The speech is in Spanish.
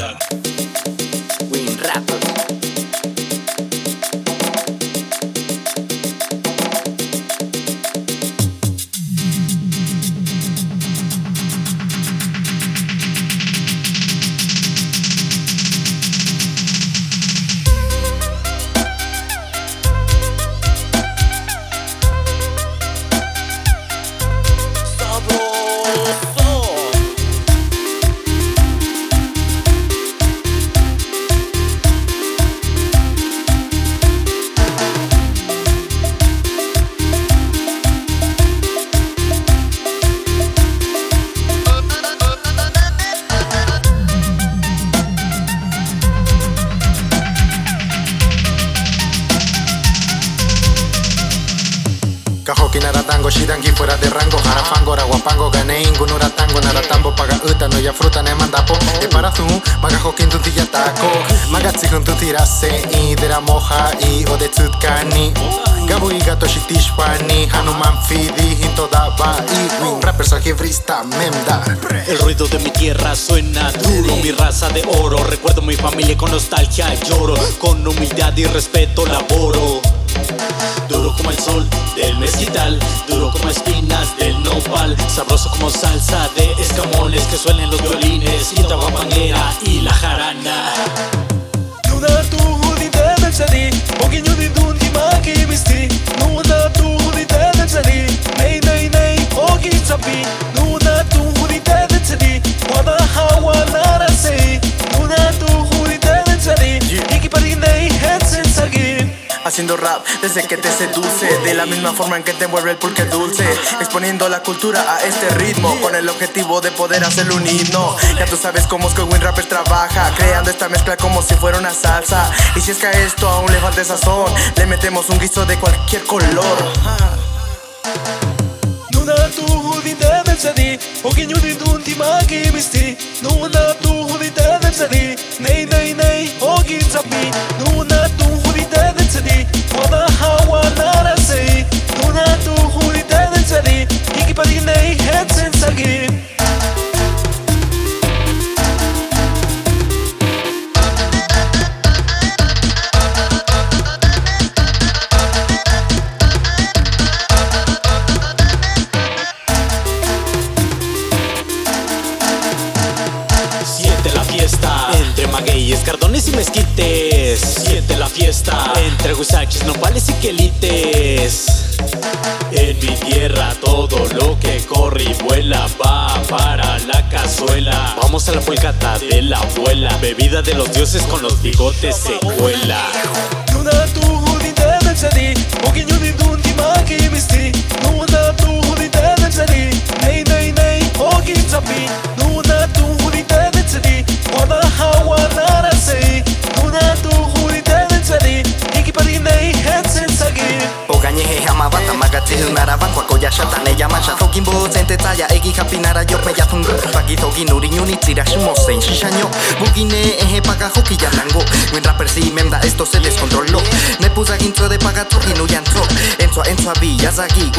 done. Kahoki naratango, shidangi fuera de rango. Harafango, raguapango, gané ingunura tango Naratambo, paga uta, no ya fruta, ne mandapo E para zu, maga hokin ya taco Maga tsihun tunti rase, i dera moja, i ode tsutkani Gabu i gato shitishwani, hanuman fidi, hinto daba I win. Rappers algebrista, memda El ruido de mi tierra suena duro, mi raza de oro. Recuerdo mi familia con nostalgia lloro, con humildad y respeto laboro. Duro como el sol del mezquital, duro como espinas del nopal, sabroso como salsa de escamoles que suelen los violines, y guapanguera y haciendo rap desde que te seduce. De la misma forma en que te envuelve el pulque dulce. Exponiendo la cultura a este ritmo. Con el objetivo de poder hacer un himno. Ya tú sabes cómo es que Win Rapper trabaja. Creando esta mezcla como si fuera una salsa. Y si es que a esto aún le falta sazón, le metemos un guiso de cualquier color. Fiesta entre magueyes, cardones y mezquites. Siente la fiesta entre guisachis, nopales y quelites. En mi tierra todo lo que corre y vuela va para la cazuela. Vamos a la polcata de la abuela, bebida de los dioses con los bigotes se cuela. ya egi japinara yo me ya fungo Pagi dogi nuri nyuni tira shumo sen shishanyo Bugine eje paga hoki ya nango Win rapper si memda esto se descontroló. Me puse a intro de paga torri nuri anzo Enzo a enzo a villas aquí